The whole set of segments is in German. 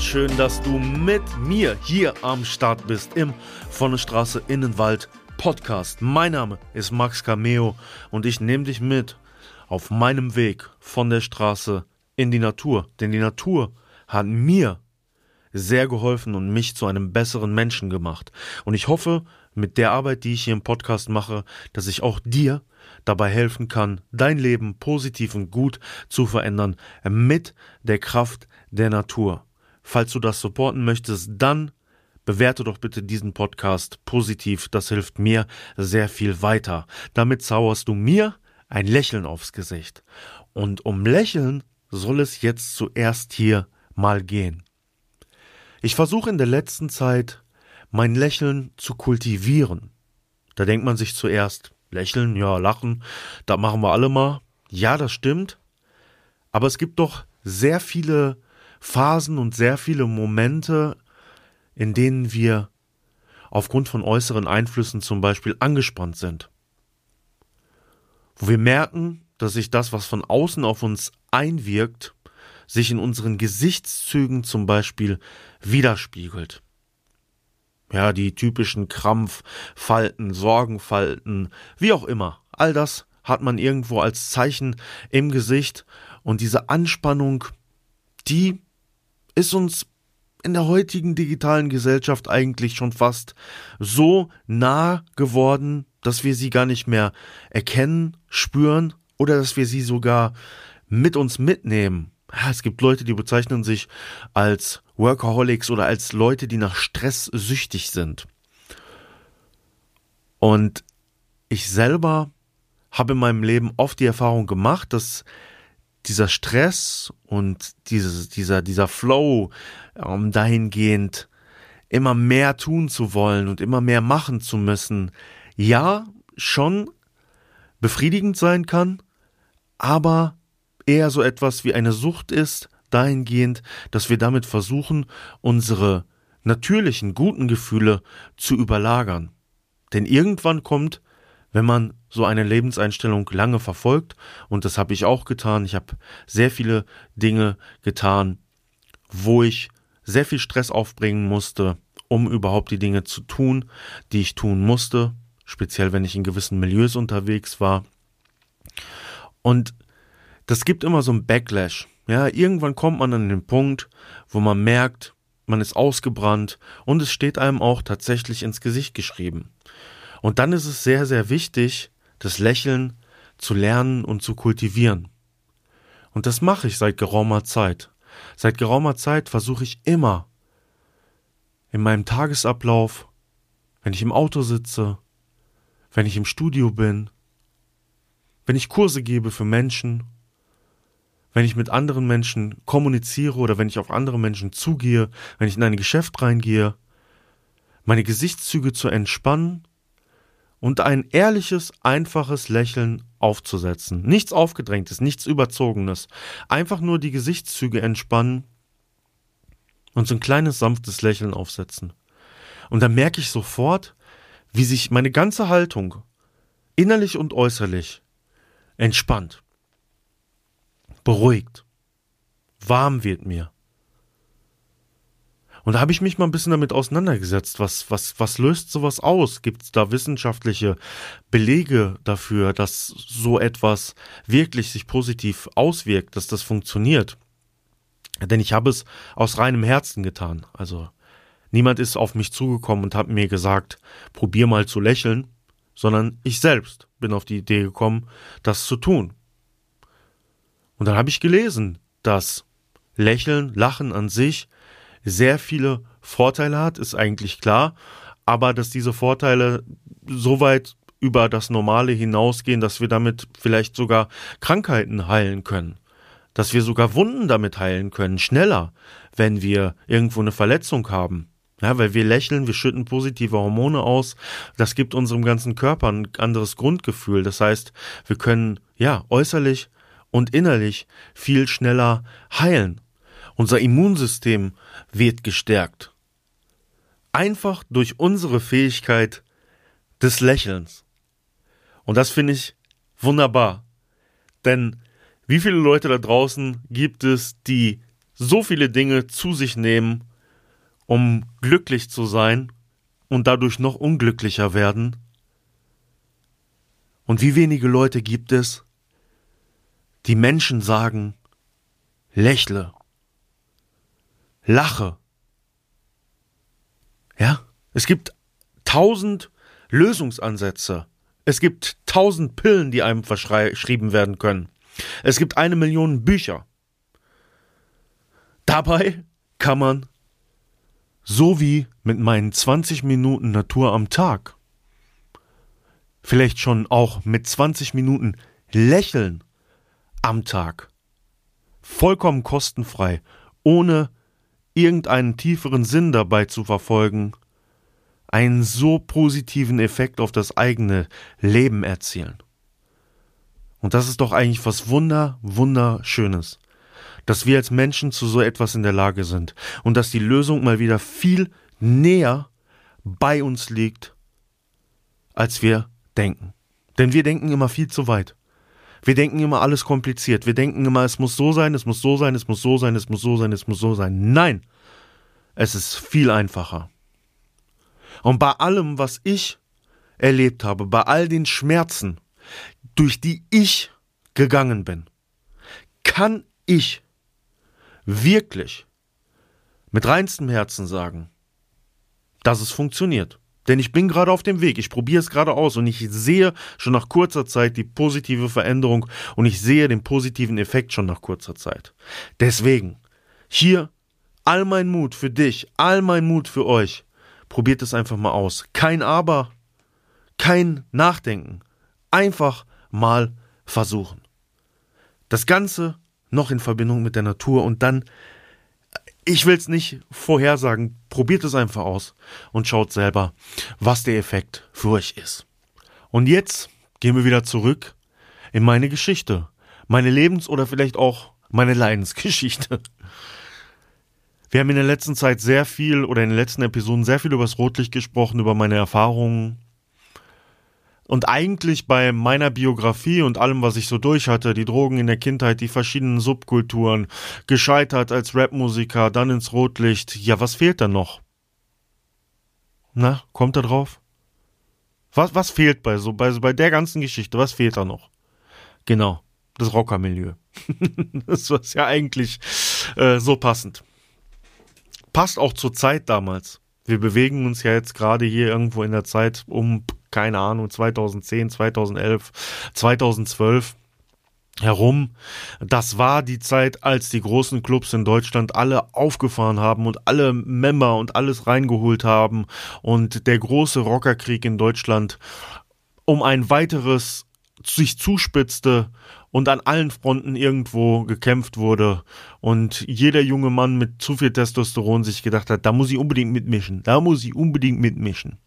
schön, dass du mit mir hier am Start bist im Von Straße Innenwald Podcast. Mein Name ist Max Cameo und ich nehme dich mit auf meinem Weg von der Straße in die Natur. Denn die Natur hat mir sehr geholfen und mich zu einem besseren Menschen gemacht. Und ich hoffe, mit der Arbeit, die ich hier im Podcast mache, dass ich auch dir dabei helfen kann, dein Leben positiv und gut zu verändern mit der Kraft der Natur. Falls du das supporten möchtest, dann bewerte doch bitte diesen Podcast positiv, das hilft mir sehr viel weiter. Damit zauberst du mir ein Lächeln aufs Gesicht. Und um Lächeln soll es jetzt zuerst hier mal gehen. Ich versuche in der letzten Zeit mein Lächeln zu kultivieren. Da denkt man sich zuerst, lächeln, ja, lachen, da machen wir alle mal. Ja, das stimmt. Aber es gibt doch sehr viele Phasen und sehr viele Momente, in denen wir aufgrund von äußeren Einflüssen zum Beispiel angespannt sind. Wo wir merken, dass sich das, was von außen auf uns einwirkt, sich in unseren Gesichtszügen zum Beispiel widerspiegelt. Ja, die typischen Krampffalten, Sorgenfalten, wie auch immer. All das hat man irgendwo als Zeichen im Gesicht und diese Anspannung, die ist uns in der heutigen digitalen Gesellschaft eigentlich schon fast so nah geworden, dass wir sie gar nicht mehr erkennen, spüren oder dass wir sie sogar mit uns mitnehmen. Es gibt Leute, die bezeichnen sich als Workaholics oder als Leute, die nach Stress süchtig sind. Und ich selber habe in meinem Leben oft die Erfahrung gemacht, dass dieser Stress und dieses, dieser, dieser Flow ähm, dahingehend immer mehr tun zu wollen und immer mehr machen zu müssen, ja, schon befriedigend sein kann, aber eher so etwas wie eine Sucht ist, dahingehend, dass wir damit versuchen, unsere natürlichen guten Gefühle zu überlagern. Denn irgendwann kommt, wenn man so eine Lebenseinstellung lange verfolgt, und das habe ich auch getan. Ich habe sehr viele Dinge getan, wo ich sehr viel Stress aufbringen musste, um überhaupt die Dinge zu tun, die ich tun musste, speziell wenn ich in gewissen Milieus unterwegs war. Und das gibt immer so ein Backlash. Ja, irgendwann kommt man an den Punkt, wo man merkt, man ist ausgebrannt und es steht einem auch tatsächlich ins Gesicht geschrieben. Und dann ist es sehr, sehr wichtig, das Lächeln zu lernen und zu kultivieren. Und das mache ich seit geraumer Zeit. Seit geraumer Zeit versuche ich immer in meinem Tagesablauf, wenn ich im Auto sitze, wenn ich im Studio bin, wenn ich Kurse gebe für Menschen, wenn ich mit anderen Menschen kommuniziere oder wenn ich auf andere Menschen zugehe, wenn ich in ein Geschäft reingehe, meine Gesichtszüge zu entspannen und ein ehrliches, einfaches Lächeln aufzusetzen. Nichts Aufgedrängtes, nichts Überzogenes. Einfach nur die Gesichtszüge entspannen und so ein kleines, sanftes Lächeln aufsetzen. Und dann merke ich sofort, wie sich meine ganze Haltung, innerlich und äußerlich, entspannt, beruhigt, warm wird mir. Und da habe ich mich mal ein bisschen damit auseinandergesetzt. Was, was, was löst sowas aus? Gibt es da wissenschaftliche Belege dafür, dass so etwas wirklich sich positiv auswirkt, dass das funktioniert? Denn ich habe es aus reinem Herzen getan. Also niemand ist auf mich zugekommen und hat mir gesagt, probier mal zu lächeln, sondern ich selbst bin auf die Idee gekommen, das zu tun. Und dann habe ich gelesen, dass Lächeln, Lachen an sich sehr viele Vorteile hat, ist eigentlich klar, aber dass diese Vorteile so weit über das Normale hinausgehen, dass wir damit vielleicht sogar Krankheiten heilen können. dass wir sogar Wunden damit heilen können, schneller, wenn wir irgendwo eine Verletzung haben. Ja, weil wir lächeln, wir schütten positive Hormone aus. Das gibt unserem ganzen Körper ein anderes Grundgefühl. Das heißt, wir können, ja, äußerlich und innerlich viel schneller heilen. Unser Immunsystem wird gestärkt. Einfach durch unsere Fähigkeit des Lächelns. Und das finde ich wunderbar. Denn wie viele Leute da draußen gibt es, die so viele Dinge zu sich nehmen, um glücklich zu sein und dadurch noch unglücklicher werden? Und wie wenige Leute gibt es, die Menschen sagen, lächle, lache. Ja, es gibt tausend Lösungsansätze. Es gibt tausend Pillen, die einem verschrieben werden können. Es gibt eine Million Bücher. Dabei kann man, so wie mit meinen 20 Minuten Natur am Tag, vielleicht schon auch mit 20 Minuten Lächeln am Tag, vollkommen kostenfrei, ohne irgendeinen tieferen Sinn dabei zu verfolgen, einen so positiven Effekt auf das eigene Leben erzielen. Und das ist doch eigentlich was Wunder, Wunderschönes, dass wir als Menschen zu so etwas in der Lage sind und dass die Lösung mal wieder viel näher bei uns liegt, als wir denken. Denn wir denken immer viel zu weit. Wir denken immer alles kompliziert. Wir denken immer, es muss so sein, es muss so sein, es muss so sein, es muss so sein, es muss so sein. Nein, es ist viel einfacher. Und bei allem, was ich erlebt habe, bei all den Schmerzen, durch die ich gegangen bin, kann ich wirklich mit reinstem Herzen sagen, dass es funktioniert. Denn ich bin gerade auf dem Weg, ich probiere es gerade aus und ich sehe schon nach kurzer Zeit die positive Veränderung und ich sehe den positiven Effekt schon nach kurzer Zeit. Deswegen, hier all mein Mut für dich, all mein Mut für euch. Probiert es einfach mal aus. Kein Aber, kein Nachdenken. Einfach mal versuchen. Das Ganze noch in Verbindung mit der Natur und dann, ich will es nicht vorhersagen, probiert es einfach aus und schaut selber, was der Effekt für euch ist. Und jetzt gehen wir wieder zurück in meine Geschichte, meine Lebens- oder vielleicht auch meine Leidensgeschichte. Wir haben in der letzten Zeit sehr viel oder in den letzten Episoden sehr viel über das Rotlicht gesprochen, über meine Erfahrungen. Und eigentlich bei meiner Biografie und allem, was ich so durch hatte, die Drogen in der Kindheit, die verschiedenen Subkulturen, gescheitert als Rapmusiker, dann ins Rotlicht, ja, was fehlt da noch? Na, kommt da drauf? Was, was fehlt bei so, bei, bei der ganzen Geschichte, was fehlt da noch? Genau, das Rockermilieu. das war ja eigentlich äh, so passend passt auch zur Zeit damals. Wir bewegen uns ja jetzt gerade hier irgendwo in der Zeit um, keine Ahnung, 2010, 2011, 2012 herum. Das war die Zeit, als die großen Clubs in Deutschland alle aufgefahren haben und alle Member und alles reingeholt haben und der große Rockerkrieg in Deutschland um ein weiteres sich zuspitzte und an allen Fronten irgendwo gekämpft wurde und jeder junge Mann mit zu viel Testosteron sich gedacht hat, da muss ich unbedingt mitmischen, da muss ich unbedingt mitmischen.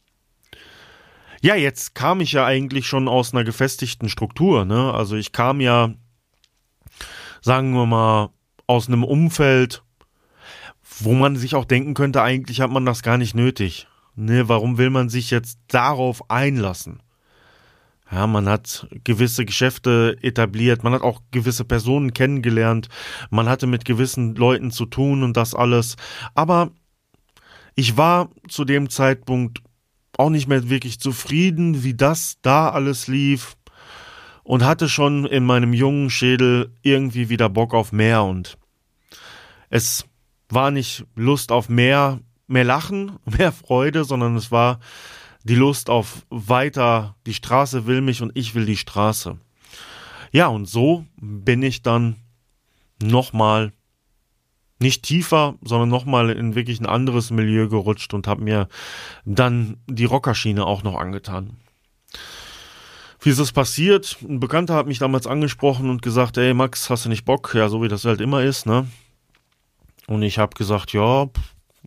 Ja, jetzt kam ich ja eigentlich schon aus einer gefestigten Struktur, ne? Also ich kam ja, sagen wir mal, aus einem Umfeld, wo man sich auch denken könnte, eigentlich hat man das gar nicht nötig. Ne, warum will man sich jetzt darauf einlassen? Ja, man hat gewisse Geschäfte etabliert, man hat auch gewisse Personen kennengelernt, man hatte mit gewissen Leuten zu tun und das alles. Aber ich war zu dem Zeitpunkt auch nicht mehr wirklich zufrieden, wie das da alles lief und hatte schon in meinem jungen Schädel irgendwie wieder Bock auf mehr und es war nicht Lust auf mehr, mehr Lachen, mehr Freude, sondern es war die Lust auf weiter, die Straße will mich und ich will die Straße. Ja, und so bin ich dann nochmal nicht tiefer, sondern nochmal in wirklich ein anderes Milieu gerutscht und habe mir dann die Rockerschiene auch noch angetan. Wie ist das passiert? Ein Bekannter hat mich damals angesprochen und gesagt, ey Max, hast du nicht Bock? Ja, so wie das halt immer ist, ne? Und ich habe gesagt, ja,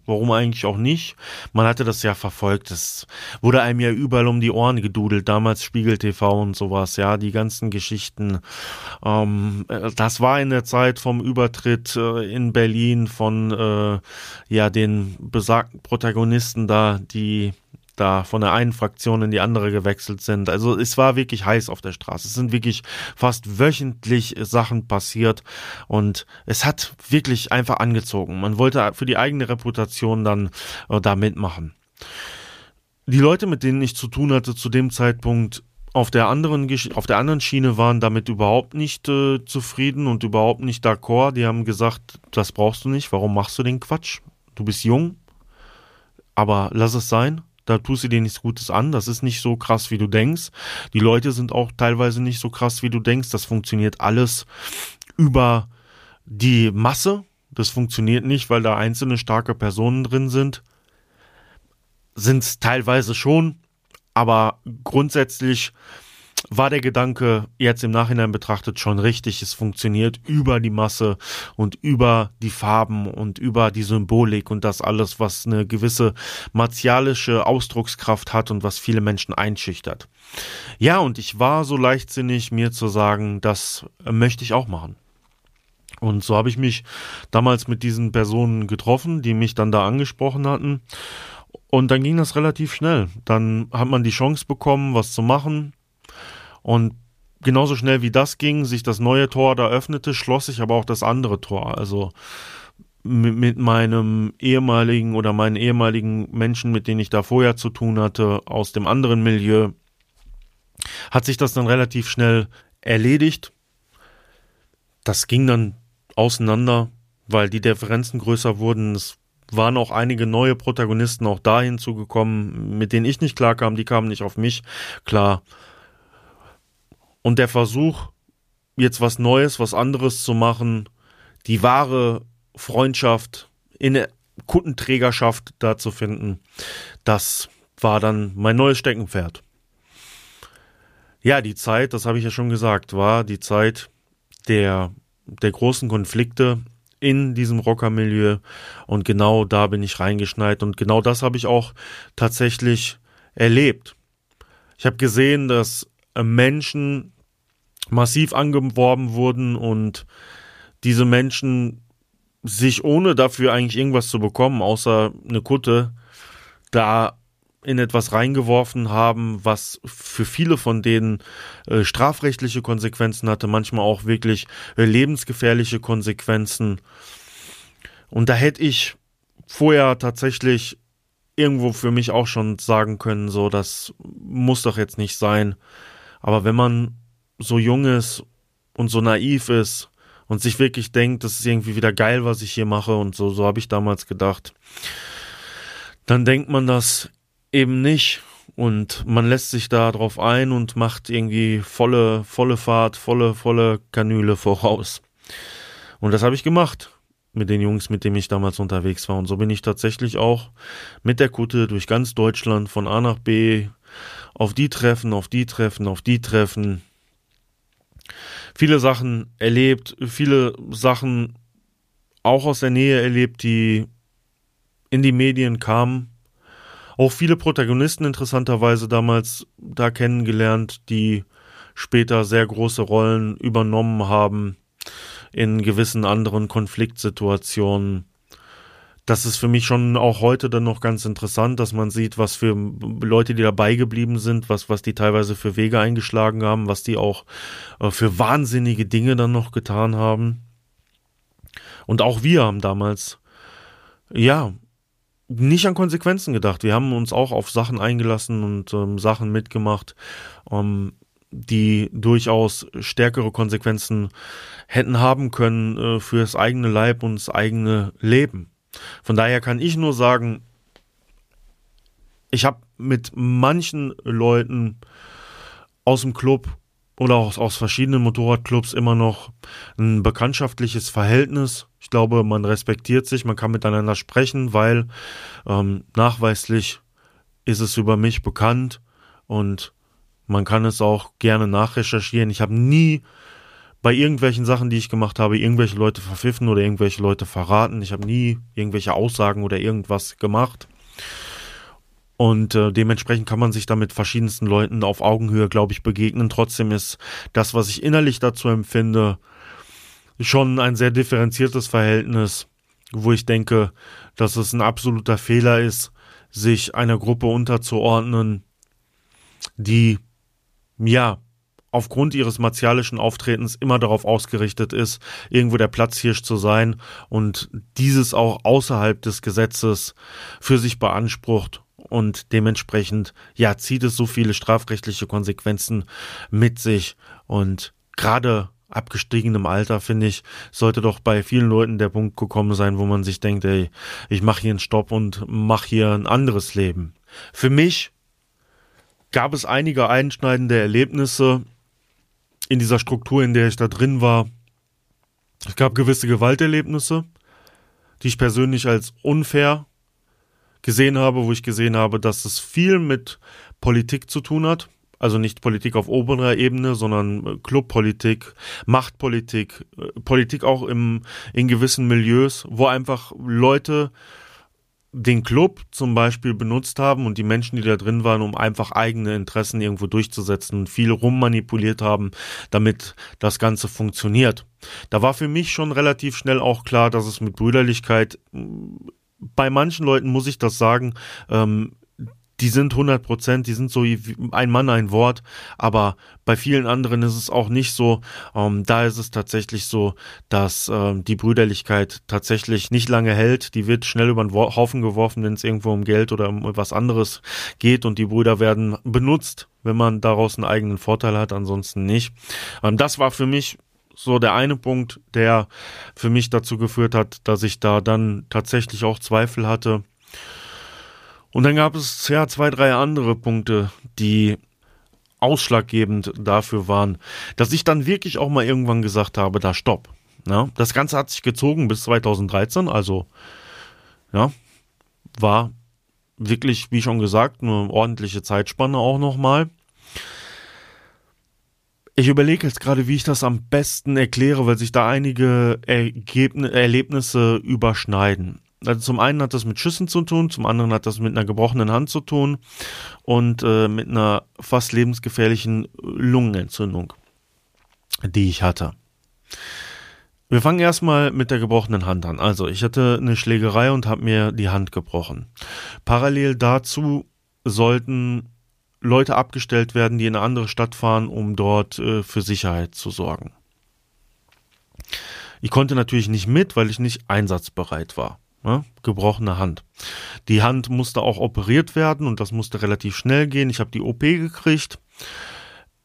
warum eigentlich auch nicht? Man hatte das ja verfolgt, es wurde einem ja überall um die Ohren gedudelt, damals Spiegel TV und sowas, ja, die ganzen Geschichten. Ähm, das war in der Zeit vom Übertritt äh, in Berlin von äh, ja den besagten Protagonisten da, die da von der einen Fraktion in die andere gewechselt sind. Also es war wirklich heiß auf der Straße. Es sind wirklich fast wöchentlich Sachen passiert und es hat wirklich einfach angezogen. Man wollte für die eigene Reputation dann äh, da mitmachen. Die Leute, mit denen ich zu tun hatte zu dem Zeitpunkt, auf der anderen auf der anderen Schiene waren damit überhaupt nicht äh, zufrieden und überhaupt nicht d'accord. Die haben gesagt, das brauchst du nicht. Warum machst du den Quatsch? Du bist jung, aber lass es sein da tust du dir nichts Gutes an. Das ist nicht so krass, wie du denkst. Die Leute sind auch teilweise nicht so krass, wie du denkst. Das funktioniert alles über die Masse. Das funktioniert nicht, weil da einzelne starke Personen drin sind. Sind es teilweise schon, aber grundsätzlich war der Gedanke jetzt im Nachhinein betrachtet schon richtig. Es funktioniert über die Masse und über die Farben und über die Symbolik und das alles, was eine gewisse martialische Ausdruckskraft hat und was viele Menschen einschüchtert. Ja, und ich war so leichtsinnig, mir zu sagen, das möchte ich auch machen. Und so habe ich mich damals mit diesen Personen getroffen, die mich dann da angesprochen hatten. Und dann ging das relativ schnell. Dann hat man die Chance bekommen, was zu machen. Und genauso schnell wie das ging, sich das neue Tor da öffnete, schloss sich aber auch das andere Tor. Also mit, mit meinem ehemaligen oder meinen ehemaligen Menschen, mit denen ich da vorher zu tun hatte, aus dem anderen Milieu, hat sich das dann relativ schnell erledigt. Das ging dann auseinander, weil die Differenzen größer wurden. Es waren auch einige neue Protagonisten auch da hinzugekommen, mit denen ich nicht klarkam, die kamen nicht auf mich klar. Und der Versuch, jetzt was Neues, was anderes zu machen, die wahre Freundschaft in der Kundenträgerschaft da zu finden, das war dann mein neues Steckenpferd. Ja, die Zeit, das habe ich ja schon gesagt, war die Zeit der, der großen Konflikte in diesem Rockermilieu und genau da bin ich reingeschneit und genau das habe ich auch tatsächlich erlebt. Ich habe gesehen, dass Menschen massiv angeworben wurden und diese Menschen sich ohne dafür eigentlich irgendwas zu bekommen, außer eine Kutte, da in etwas reingeworfen haben, was für viele von denen äh, strafrechtliche Konsequenzen hatte, manchmal auch wirklich äh, lebensgefährliche Konsequenzen. Und da hätte ich vorher tatsächlich irgendwo für mich auch schon sagen können, so, das muss doch jetzt nicht sein. Aber wenn man so jung ist und so naiv ist und sich wirklich denkt, das ist irgendwie wieder geil, was ich hier mache und so, so habe ich damals gedacht, dann denkt man das eben nicht und man lässt sich da drauf ein und macht irgendwie volle, volle Fahrt, volle, volle Kanüle voraus. Und das habe ich gemacht mit den Jungs, mit denen ich damals unterwegs war. Und so bin ich tatsächlich auch mit der Kutte durch ganz Deutschland von A nach B auf die Treffen, auf die Treffen, auf die Treffen viele Sachen erlebt, viele Sachen auch aus der Nähe erlebt, die in die Medien kamen. Auch viele Protagonisten interessanterweise damals da kennengelernt, die später sehr große Rollen übernommen haben in gewissen anderen Konfliktsituationen das ist für mich schon auch heute dann noch ganz interessant, dass man sieht, was für Leute, die dabei geblieben sind, was, was die teilweise für Wege eingeschlagen haben, was die auch äh, für wahnsinnige Dinge dann noch getan haben. Und auch wir haben damals, ja, nicht an Konsequenzen gedacht. Wir haben uns auch auf Sachen eingelassen und ähm, Sachen mitgemacht, ähm, die durchaus stärkere Konsequenzen hätten haben können äh, für das eigene Leib und das eigene Leben. Von daher kann ich nur sagen, ich habe mit manchen Leuten aus dem Club oder auch aus verschiedenen Motorradclubs immer noch ein bekanntschaftliches Verhältnis. Ich glaube, man respektiert sich, man kann miteinander sprechen, weil ähm, nachweislich ist es über mich bekannt und Man kann es auch gerne nachrecherchieren. Ich habe nie bei irgendwelchen Sachen, die ich gemacht habe, irgendwelche Leute verpfiffen oder irgendwelche Leute verraten. Ich habe nie irgendwelche Aussagen oder irgendwas gemacht. Und äh, dementsprechend kann man sich da mit verschiedensten Leuten auf Augenhöhe, glaube ich, begegnen. Trotzdem ist das, was ich innerlich dazu empfinde, schon ein sehr differenziertes Verhältnis, wo ich denke, dass es ein absoluter Fehler ist, sich einer Gruppe unterzuordnen, die ja aufgrund ihres martialischen Auftretens immer darauf ausgerichtet ist, irgendwo der Platzhirsch zu sein und dieses auch außerhalb des Gesetzes für sich beansprucht und dementsprechend, ja, zieht es so viele strafrechtliche Konsequenzen mit sich und gerade abgestiegenem Alter, finde ich, sollte doch bei vielen Leuten der Punkt gekommen sein, wo man sich denkt, ey, ich mache hier einen Stopp und mache hier ein anderes Leben. Für mich gab es einige einschneidende Erlebnisse in dieser Struktur, in der ich da drin war. Es gab gewisse Gewalterlebnisse, die ich persönlich als unfair gesehen habe, wo ich gesehen habe, dass es viel mit Politik zu tun hat. Also nicht Politik auf oberer Ebene, sondern Clubpolitik, Machtpolitik, äh, Politik auch im, in gewissen Milieus, wo einfach Leute den Club zum Beispiel benutzt haben und die Menschen, die da drin waren, um einfach eigene Interessen irgendwo durchzusetzen und viel rummanipuliert haben, damit das Ganze funktioniert. Da war für mich schon relativ schnell auch klar, dass es mit Brüderlichkeit bei manchen Leuten muss ich das sagen, ähm, die sind 100 Prozent, die sind so ein Mann, ein Wort, aber bei vielen anderen ist es auch nicht so. Ähm, da ist es tatsächlich so, dass ähm, die Brüderlichkeit tatsächlich nicht lange hält. Die wird schnell über den Haufen geworfen, wenn es irgendwo um Geld oder um was anderes geht und die Brüder werden benutzt, wenn man daraus einen eigenen Vorteil hat, ansonsten nicht. Ähm, das war für mich so der eine Punkt, der für mich dazu geführt hat, dass ich da dann tatsächlich auch Zweifel hatte und dann gab es ja zwei, drei andere Punkte, die ausschlaggebend dafür waren, dass ich dann wirklich auch mal irgendwann gesagt habe, da stopp. Ja, das Ganze hat sich gezogen bis 2013, also ja, war wirklich, wie schon gesagt, eine ordentliche Zeitspanne auch nochmal. Ich überlege jetzt gerade, wie ich das am besten erkläre, weil sich da einige Ergebn Erlebnisse überschneiden. Also zum einen hat das mit Schüssen zu tun, zum anderen hat das mit einer gebrochenen Hand zu tun und äh, mit einer fast lebensgefährlichen Lungenentzündung, die ich hatte. Wir fangen erstmal mit der gebrochenen Hand an. Also ich hatte eine Schlägerei und habe mir die Hand gebrochen. Parallel dazu sollten Leute abgestellt werden, die in eine andere Stadt fahren, um dort äh, für Sicherheit zu sorgen. Ich konnte natürlich nicht mit, weil ich nicht einsatzbereit war ne? gebrochene Hand. Die Hand musste auch operiert werden und das musste relativ schnell gehen. Ich habe die OP gekriegt.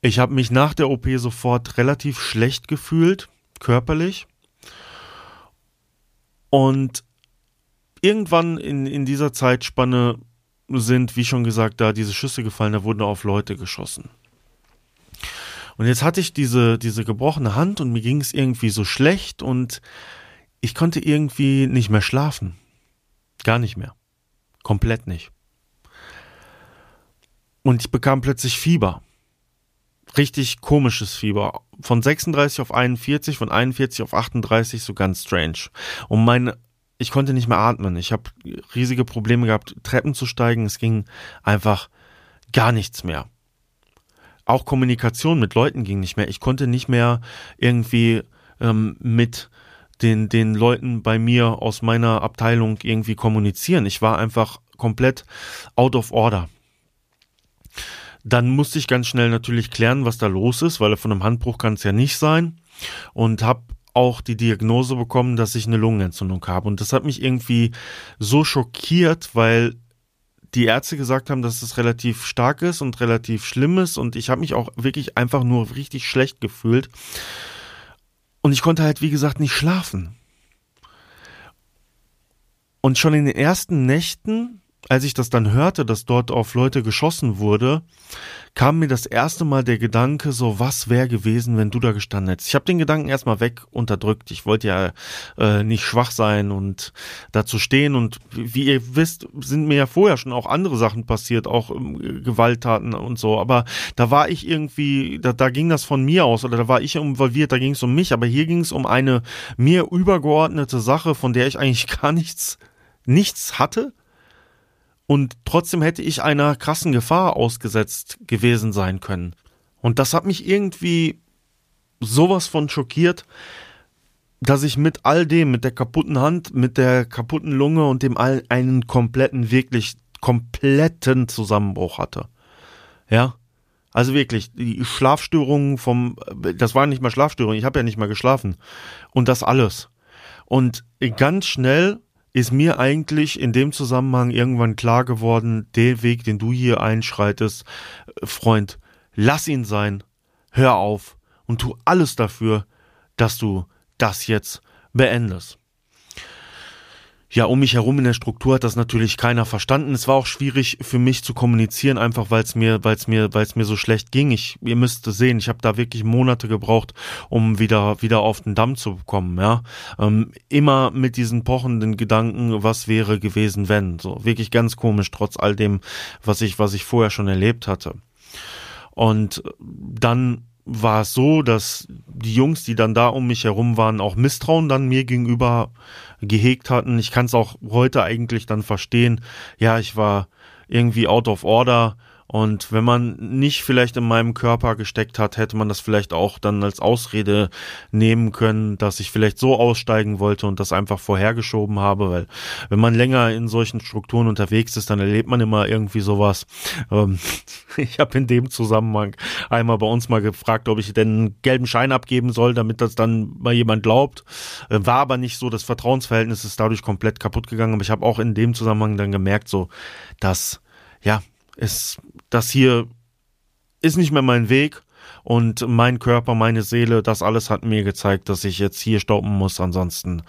Ich habe mich nach der OP sofort relativ schlecht gefühlt, körperlich. Und irgendwann in, in dieser Zeitspanne sind, wie schon gesagt, da diese Schüsse gefallen, da wurden auf Leute geschossen. Und jetzt hatte ich diese, diese gebrochene Hand und mir ging es irgendwie so schlecht und ich konnte irgendwie nicht mehr schlafen. Gar nicht mehr. Komplett nicht. Und ich bekam plötzlich Fieber. Richtig komisches Fieber. Von 36 auf 41, von 41 auf 38, so ganz strange. Und meine, ich konnte nicht mehr atmen. Ich habe riesige Probleme gehabt, Treppen zu steigen. Es ging einfach gar nichts mehr. Auch Kommunikation mit Leuten ging nicht mehr. Ich konnte nicht mehr irgendwie ähm, mit den, den Leuten bei mir aus meiner Abteilung irgendwie kommunizieren. Ich war einfach komplett out of order. Dann musste ich ganz schnell natürlich klären, was da los ist, weil von einem Handbruch kann es ja nicht sein. Und habe auch die Diagnose bekommen, dass ich eine Lungenentzündung habe. Und das hat mich irgendwie so schockiert, weil die Ärzte gesagt haben, dass es relativ stark ist und relativ schlimm ist. Und ich habe mich auch wirklich einfach nur richtig schlecht gefühlt. Und ich konnte halt, wie gesagt, nicht schlafen. Und schon in den ersten Nächten als ich das dann hörte, dass dort auf Leute geschossen wurde, kam mir das erste Mal der Gedanke, so was wäre gewesen, wenn du da gestanden hättest. Ich habe den Gedanken erstmal weg unterdrückt. Ich wollte ja äh, nicht schwach sein und dazu stehen. Und wie ihr wisst, sind mir ja vorher schon auch andere Sachen passiert, auch ähm, Gewalttaten und so. Aber da war ich irgendwie, da, da ging das von mir aus oder da war ich involviert, da ging es um mich. Aber hier ging es um eine mir übergeordnete Sache, von der ich eigentlich gar nichts, nichts hatte und trotzdem hätte ich einer krassen Gefahr ausgesetzt gewesen sein können. Und das hat mich irgendwie sowas von schockiert, dass ich mit all dem, mit der kaputten Hand, mit der kaputten Lunge und dem all einen kompletten, wirklich kompletten Zusammenbruch hatte. Ja. Also wirklich, die Schlafstörungen vom, das waren nicht mal Schlafstörungen, ich habe ja nicht mal geschlafen. Und das alles. Und ganz schnell ist mir eigentlich in dem Zusammenhang irgendwann klar geworden, der Weg, den du hier einschreitest, äh, Freund, lass ihn sein, hör auf und tu alles dafür, dass du das jetzt beendest ja, um mich herum in der Struktur hat das natürlich keiner verstanden. Es war auch schwierig für mich zu kommunizieren, einfach weil es mir, weil es mir, weil es mir so schlecht ging. Ich, ihr müsst sehen, ich habe da wirklich Monate gebraucht, um wieder, wieder auf den Damm zu kommen. Ja, ähm, immer mit diesen pochenden Gedanken, was wäre gewesen, wenn. So wirklich ganz komisch, trotz all dem, was ich, was ich vorher schon erlebt hatte. Und dann war es so, dass die Jungs, die dann da um mich herum waren, auch Misstrauen dann mir gegenüber gehegt hatten. Ich kann es auch heute eigentlich dann verstehen. Ja, ich war irgendwie out of order und wenn man nicht vielleicht in meinem Körper gesteckt hat, hätte man das vielleicht auch dann als Ausrede nehmen können, dass ich vielleicht so aussteigen wollte und das einfach vorhergeschoben habe, weil wenn man länger in solchen Strukturen unterwegs ist, dann erlebt man immer irgendwie sowas. Ähm, ich habe in dem Zusammenhang einmal bei uns mal gefragt, ob ich denn einen gelben Schein abgeben soll, damit das dann mal jemand glaubt. Äh, war aber nicht so, das Vertrauensverhältnis ist dadurch komplett kaputt gegangen, aber ich habe auch in dem Zusammenhang dann gemerkt, so, dass ja, es, das hier ist nicht mehr mein Weg und mein Körper, meine Seele, das alles hat mir gezeigt, dass ich jetzt hier stoppen muss. Ansonsten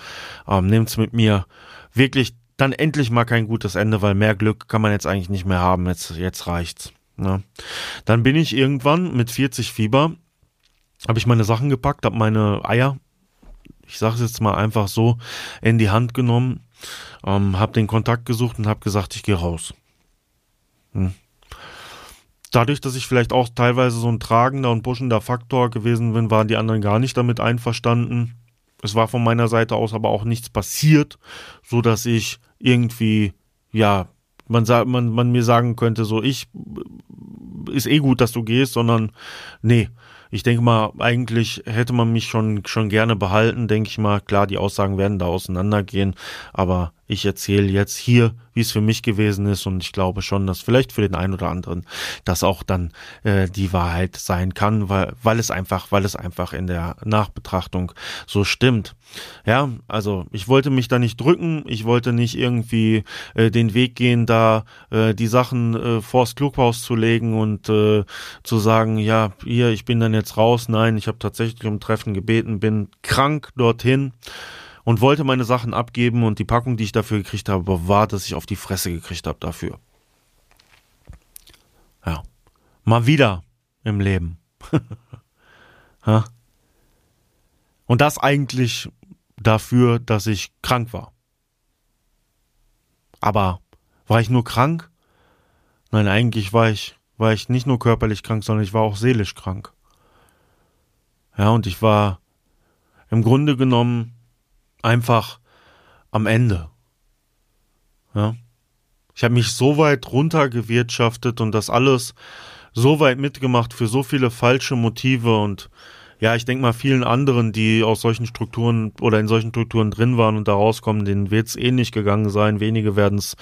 ähm, nimmt's mit mir wirklich dann endlich mal kein gutes Ende, weil mehr Glück kann man jetzt eigentlich nicht mehr haben. Jetzt, jetzt reicht's. Ne? Dann bin ich irgendwann mit 40 Fieber, habe ich meine Sachen gepackt, habe meine Eier, ich sage es jetzt mal einfach so, in die Hand genommen, ähm, habe den Kontakt gesucht und habe gesagt, ich gehe raus. Hm. Dadurch, dass ich vielleicht auch teilweise so ein tragender und pushender Faktor gewesen bin, waren die anderen gar nicht damit einverstanden. Es war von meiner Seite aus aber auch nichts passiert, so dass ich irgendwie, ja, man, man, man mir sagen könnte, so ich ist eh gut, dass du gehst, sondern nee, ich denke mal, eigentlich hätte man mich schon, schon gerne behalten, denke ich mal. Klar, die Aussagen werden da auseinandergehen, aber ich erzähle jetzt hier, wie es für mich gewesen ist und ich glaube schon, dass vielleicht für den einen oder anderen das auch dann äh, die Wahrheit sein kann, weil, weil es einfach, weil es einfach in der Nachbetrachtung so stimmt. Ja, also ich wollte mich da nicht drücken, ich wollte nicht irgendwie äh, den Weg gehen, da äh, die Sachen äh, vors Klughaus zu legen und äh, zu sagen, ja, hier, ich bin dann jetzt raus. Nein, ich habe tatsächlich um Treffen gebeten, bin krank dorthin und wollte meine Sachen abgeben und die Packung, die ich dafür gekriegt habe, war, dass ich auf die Fresse gekriegt habe dafür. Ja. Mal wieder im Leben. und das eigentlich dafür, dass ich krank war. Aber war ich nur krank? Nein, eigentlich war ich, war ich nicht nur körperlich krank, sondern ich war auch seelisch krank. Ja, und ich war im Grunde genommen einfach am Ende. Ja. Ich habe mich so weit runtergewirtschaftet und das alles so weit mitgemacht für so viele falsche Motive und ja, ich denke mal vielen anderen, die aus solchen Strukturen oder in solchen Strukturen drin waren und da rauskommen, denen wird es ähnlich gegangen sein. Wenige werden es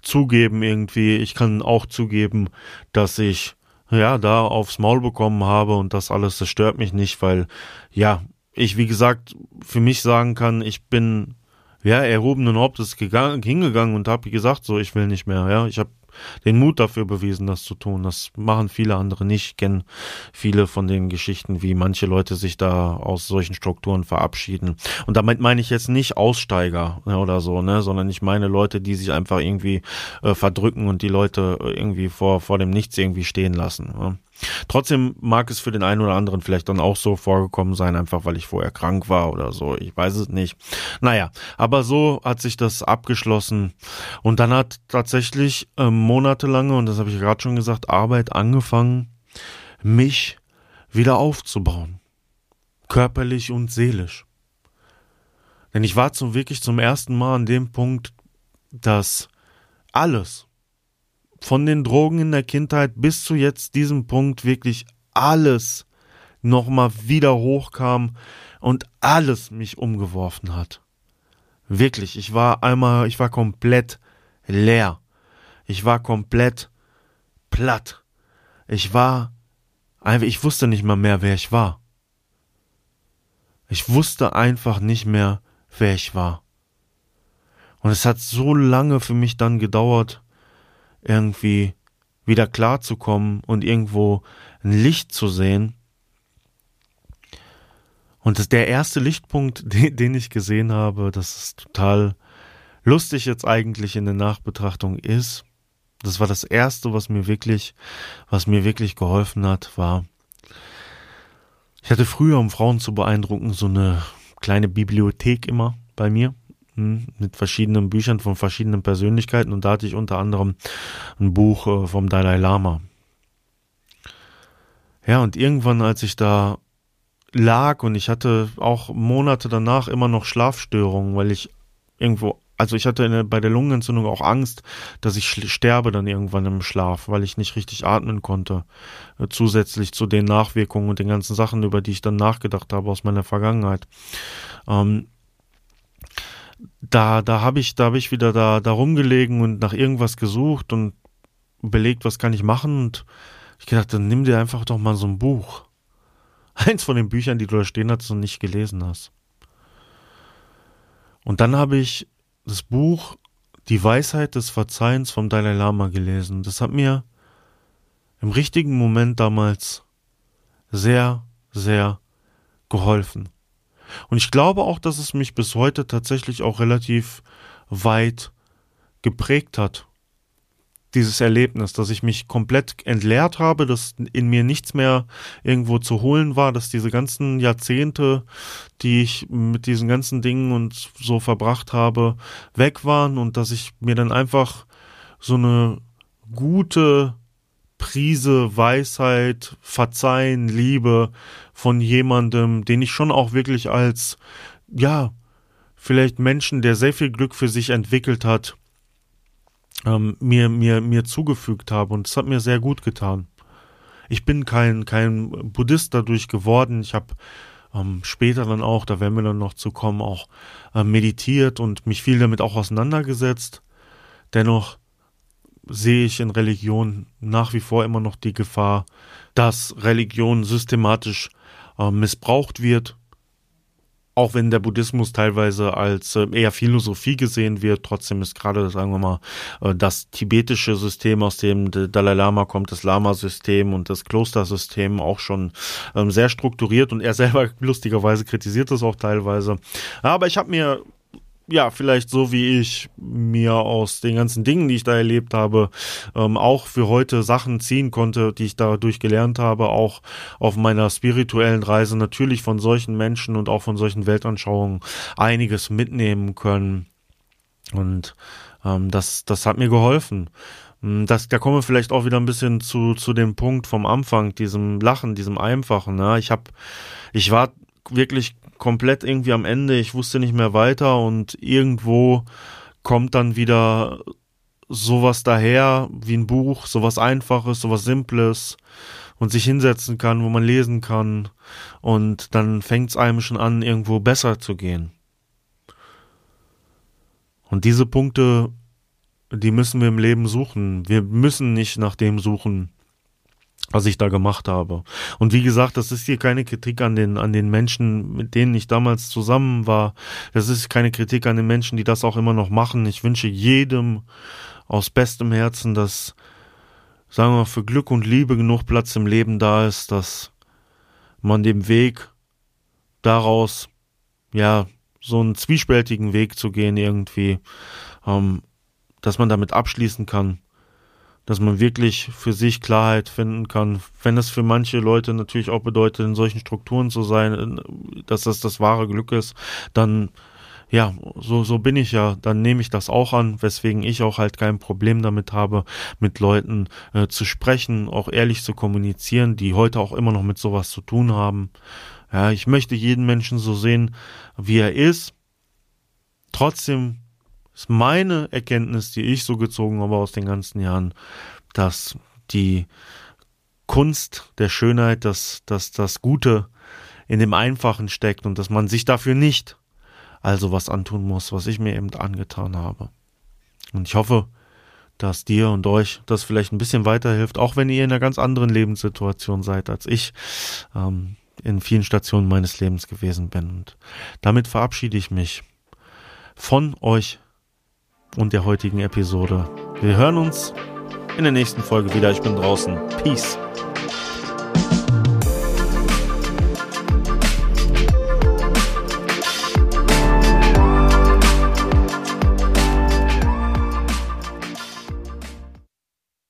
zugeben irgendwie. Ich kann auch zugeben, dass ich ja da aufs Maul bekommen habe und das alles, das stört mich nicht, weil ja, ich, wie gesagt, für mich sagen kann, ich bin ja erhobenen Hauptes gegangen, hingegangen und habe gesagt, so ich will nicht mehr. Ja, ich habe den Mut dafür bewiesen, das zu tun. Das machen viele andere nicht. Ich kenne viele von den Geschichten, wie manche Leute sich da aus solchen Strukturen verabschieden. Und damit meine ich jetzt nicht Aussteiger oder so, ne, sondern ich meine Leute, die sich einfach irgendwie äh, verdrücken und die Leute irgendwie vor, vor dem Nichts irgendwie stehen lassen. Ne. Trotzdem mag es für den einen oder anderen vielleicht dann auch so vorgekommen sein, einfach weil ich vorher krank war oder so. Ich weiß es nicht. Naja, aber so hat sich das abgeschlossen. Und dann hat tatsächlich äh, monatelange, und das habe ich gerade schon gesagt, Arbeit angefangen, mich wieder aufzubauen. Körperlich und seelisch. Denn ich war zum wirklich zum ersten Mal an dem Punkt, dass alles, von den Drogen in der Kindheit bis zu jetzt diesem Punkt wirklich alles nochmal wieder hochkam und alles mich umgeworfen hat. Wirklich, ich war einmal, ich war komplett leer. Ich war komplett platt. Ich war ich wusste nicht mal mehr, wer ich war. Ich wusste einfach nicht mehr, wer ich war. Und es hat so lange für mich dann gedauert, irgendwie wieder klarzukommen und irgendwo ein Licht zu sehen. Und das, der erste Lichtpunkt, den, den ich gesehen habe, das ist total lustig jetzt eigentlich in der Nachbetrachtung ist, das war das erste, was mir wirklich, was mir wirklich geholfen hat, war, ich hatte früher, um Frauen zu beeindrucken, so eine kleine Bibliothek immer bei mir. Hm, mit verschiedenen Büchern von verschiedenen Persönlichkeiten und da hatte ich unter anderem ein Buch äh, vom Dalai Lama. Ja, und irgendwann, als ich da lag und ich hatte auch Monate danach immer noch Schlafstörungen, weil ich irgendwo, also ich hatte bei der Lungenentzündung auch Angst, dass ich sterbe dann irgendwann im Schlaf, weil ich nicht richtig atmen konnte. Äh, zusätzlich zu den Nachwirkungen und den ganzen Sachen, über die ich dann nachgedacht habe aus meiner Vergangenheit. Ähm, da, da habe ich, da habe ich wieder da, da rumgelegen und nach irgendwas gesucht und überlegt, was kann ich machen und ich gedacht, dann nimm dir einfach doch mal so ein Buch. Eins von den Büchern, die du da stehen hast und nicht gelesen hast. Und dann habe ich das Buch Die Weisheit des Verzeihens vom Dalai Lama gelesen. Das hat mir im richtigen Moment damals sehr, sehr geholfen. Und ich glaube auch, dass es mich bis heute tatsächlich auch relativ weit geprägt hat. Dieses Erlebnis, dass ich mich komplett entleert habe, dass in mir nichts mehr irgendwo zu holen war, dass diese ganzen Jahrzehnte, die ich mit diesen ganzen Dingen und so verbracht habe, weg waren und dass ich mir dann einfach so eine gute Prise Weisheit, Verzeihen, Liebe von jemandem, den ich schon auch wirklich als, ja, vielleicht Menschen, der sehr viel Glück für sich entwickelt hat, ähm, mir, mir, mir zugefügt habe. Und es hat mir sehr gut getan. Ich bin kein, kein Buddhist dadurch geworden. Ich habe ähm, später dann auch, da werden wir dann noch zu kommen, auch äh, meditiert und mich viel damit auch auseinandergesetzt. Dennoch sehe ich in Religion nach wie vor immer noch die Gefahr, dass Religion systematisch äh, missbraucht wird. Auch wenn der Buddhismus teilweise als äh, eher Philosophie gesehen wird, trotzdem ist gerade, sagen wir mal, äh, das tibetische System, aus dem der Dalai Lama kommt, das Lama-System und das Klostersystem auch schon ähm, sehr strukturiert und er selber lustigerweise kritisiert das auch teilweise. Aber ich habe mir ja, vielleicht so wie ich mir aus den ganzen Dingen, die ich da erlebt habe, ähm, auch für heute Sachen ziehen konnte, die ich dadurch gelernt habe, auch auf meiner spirituellen Reise natürlich von solchen Menschen und auch von solchen Weltanschauungen einiges mitnehmen können. Und ähm, das, das hat mir geholfen. Hm, das, da kommen wir vielleicht auch wieder ein bisschen zu, zu dem Punkt vom Anfang, diesem Lachen, diesem Einfachen. Ne? Ich habe, ich war wirklich komplett irgendwie am Ende, ich wusste nicht mehr weiter und irgendwo kommt dann wieder sowas daher wie ein Buch, sowas Einfaches, sowas Simples und sich hinsetzen kann, wo man lesen kann und dann fängt es einem schon an, irgendwo besser zu gehen. Und diese Punkte, die müssen wir im Leben suchen. Wir müssen nicht nach dem suchen, was ich da gemacht habe. Und wie gesagt, das ist hier keine Kritik an den, an den Menschen, mit denen ich damals zusammen war. Das ist keine Kritik an den Menschen, die das auch immer noch machen. Ich wünsche jedem aus bestem Herzen, dass, sagen wir, für Glück und Liebe genug Platz im Leben da ist, dass man dem Weg daraus, ja, so einen zwiespältigen Weg zu gehen irgendwie, ähm, dass man damit abschließen kann, dass man wirklich für sich Klarheit finden kann. Wenn das für manche Leute natürlich auch bedeutet, in solchen Strukturen zu sein, dass das das wahre Glück ist, dann ja, so, so bin ich ja, dann nehme ich das auch an, weswegen ich auch halt kein Problem damit habe, mit Leuten äh, zu sprechen, auch ehrlich zu kommunizieren, die heute auch immer noch mit sowas zu tun haben. Ja, ich möchte jeden Menschen so sehen, wie er ist. Trotzdem ist meine Erkenntnis, die ich so gezogen habe aus den ganzen Jahren, dass die Kunst der Schönheit, dass, dass das Gute in dem Einfachen steckt und dass man sich dafür nicht also was antun muss, was ich mir eben angetan habe. Und ich hoffe, dass dir und euch das vielleicht ein bisschen weiterhilft, auch wenn ihr in einer ganz anderen Lebenssituation seid als ich ähm, in vielen Stationen meines Lebens gewesen bin. Und damit verabschiede ich mich von euch und der heutigen Episode. Wir hören uns in der nächsten Folge wieder. Ich bin draußen. Peace.